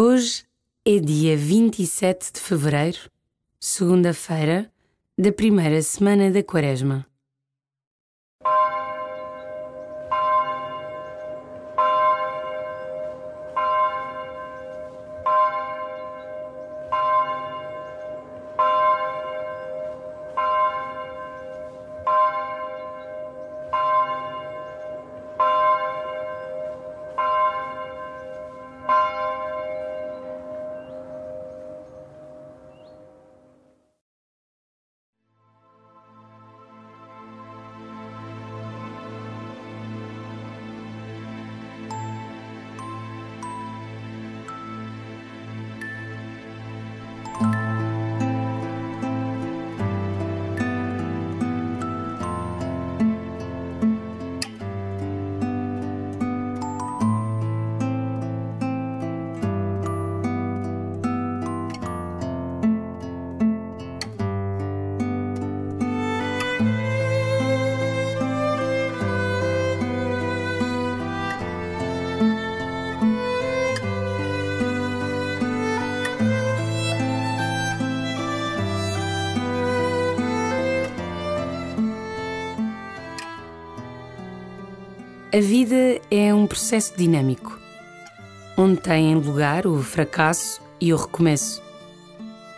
Hoje é dia 27 de fevereiro, segunda-feira, da primeira semana da Quaresma. A vida é um processo dinâmico, onde têm lugar o fracasso e o recomeço,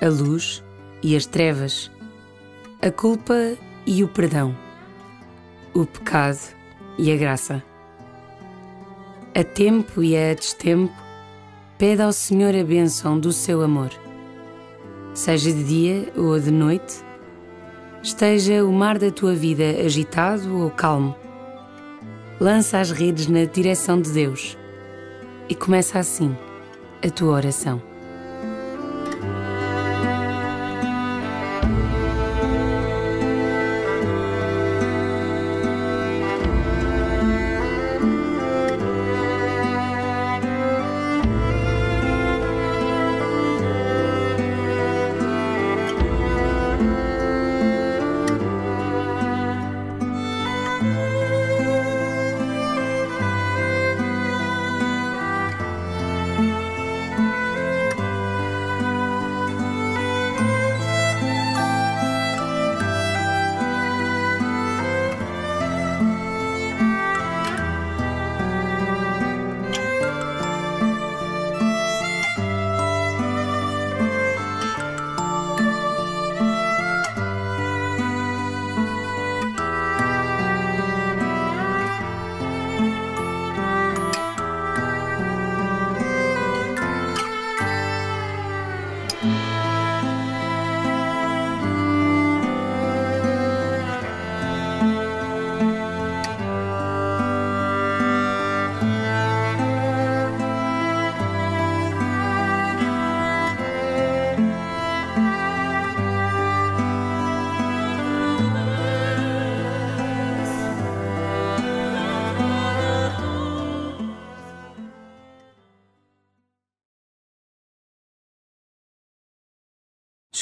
a luz e as trevas, a culpa e o perdão, o pecado e a graça. A tempo e a destempo, pede ao Senhor a bênção do seu amor. Seja de dia ou de noite, esteja o mar da tua vida agitado ou calmo lança as redes na direção de Deus e começa assim a tua oração.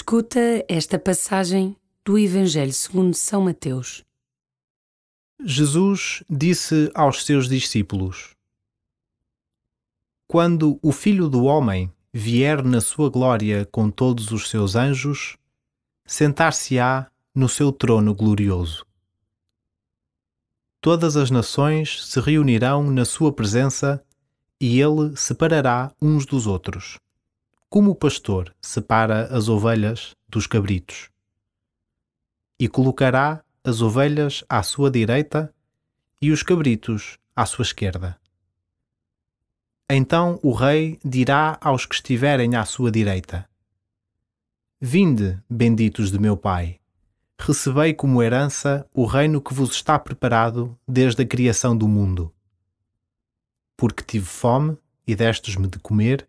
Escuta esta passagem do Evangelho segundo São Mateus. Jesus disse aos seus discípulos: Quando o Filho do Homem vier na sua glória com todos os seus anjos, sentar-se-á no seu trono glorioso. Todas as nações se reunirão na sua presença e ele separará uns dos outros como o pastor separa as ovelhas dos cabritos. E colocará as ovelhas à sua direita e os cabritos à sua esquerda. Então o rei dirá aos que estiverem à sua direita: Vinde, benditos de meu Pai, recebei como herança o reino que vos está preparado desde a criação do mundo. Porque tive fome e destes-me de comer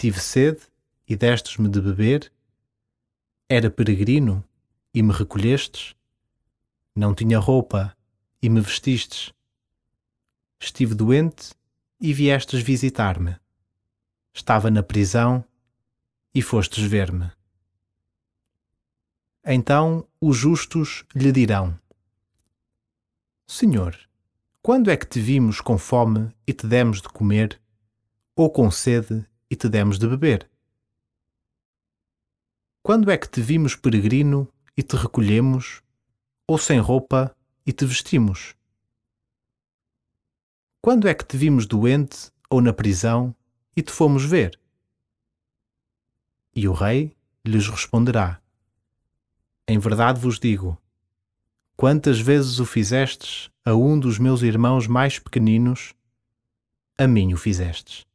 Tive sede e destes-me de beber? Era peregrino e me recolhestes? Não tinha roupa e me vestistes? Estive doente e viestes visitar-me. Estava na prisão e fostes ver-me. Então os justos lhe dirão: Senhor, quando é que te vimos com fome e te demos de comer, ou com sede e te demos de beber? Quando é que te vimos peregrino e te recolhemos, ou sem roupa e te vestimos? Quando é que te vimos doente ou na prisão e te fomos ver? E o rei lhes responderá: Em verdade vos digo, quantas vezes o fizestes a um dos meus irmãos mais pequeninos, a mim o fizestes.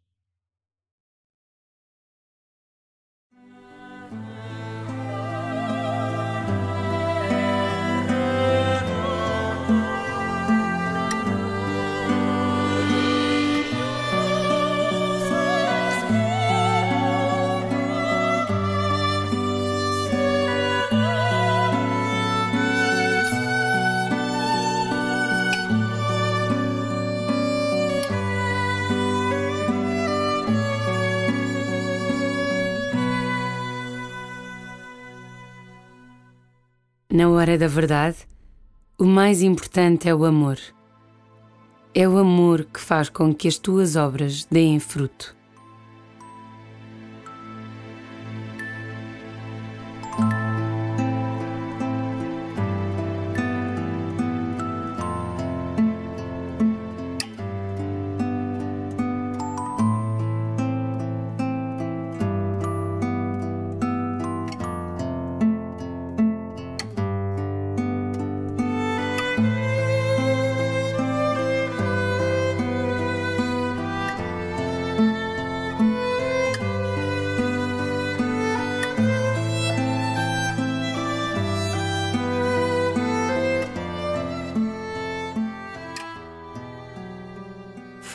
Na hora da verdade, o mais importante é o amor. É o amor que faz com que as tuas obras deem fruto.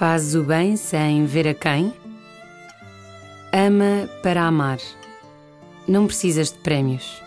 Fazes o bem sem ver a quem? Ama para amar. Não precisas de prémios.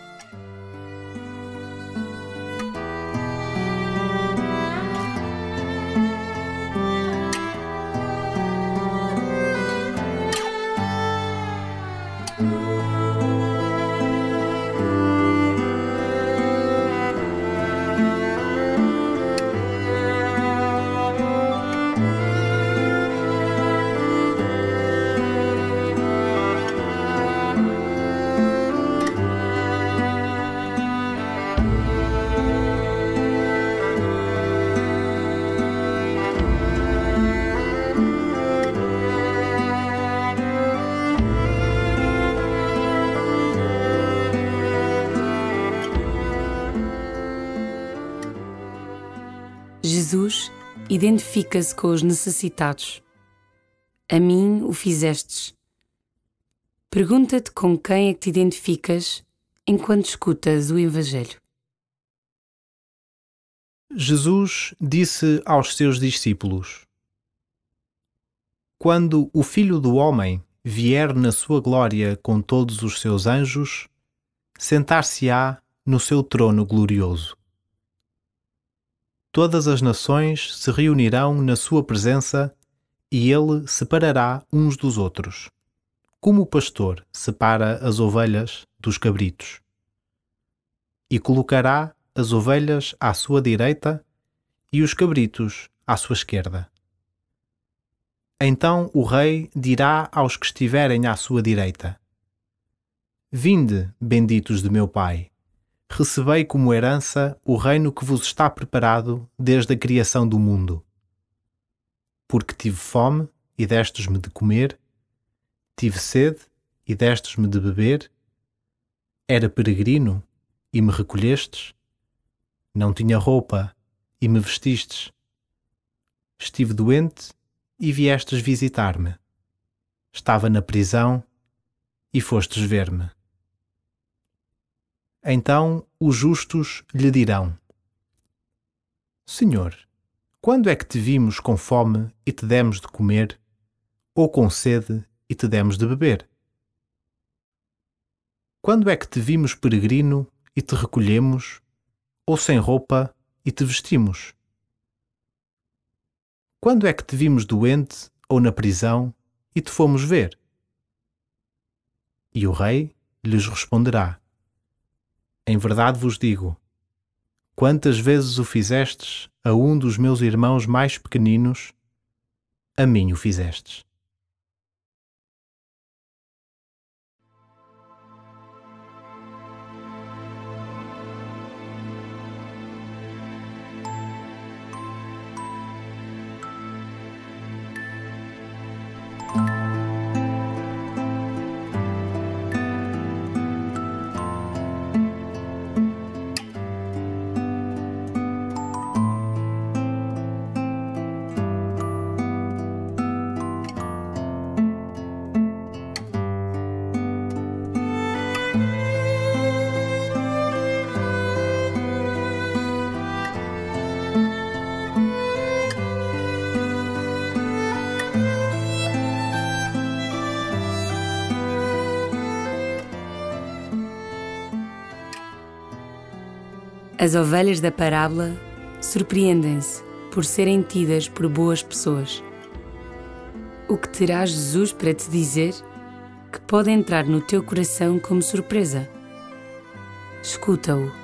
Identifica-se com os necessitados. A mim o fizestes. Pergunta-te com quem é que te identificas enquanto escutas o Evangelho. Jesus disse aos seus discípulos: Quando o Filho do Homem vier na sua glória com todos os seus anjos, sentar-se-á no seu trono glorioso todas as nações se reunirão na sua presença e ele separará uns dos outros, como o pastor separa as ovelhas dos cabritos. E colocará as ovelhas à sua direita e os cabritos à sua esquerda. Então o rei dirá aos que estiverem à sua direita: Vinde, benditos de meu Pai recebei como herança o reino que vos está preparado desde a criação do mundo. Porque tive fome e destes-me de comer, tive sede e destes-me de beber, era peregrino e me recolhestes, não tinha roupa e me vestistes, estive doente e viestes visitar-me, estava na prisão e fostes ver-me. Então os justos lhe dirão: Senhor, quando é que te vimos com fome e te demos de comer, ou com sede e te demos de beber? Quando é que te vimos peregrino e te recolhemos, ou sem roupa e te vestimos? Quando é que te vimos doente ou na prisão e te fomos ver? E o rei lhes responderá: em verdade vos digo: quantas vezes o fizestes a um dos meus irmãos mais pequeninos, a mim o fizestes. As ovelhas da parábola surpreendem-se por serem tidas por boas pessoas. O que terá Jesus para te dizer que pode entrar no teu coração como surpresa? Escuta-o.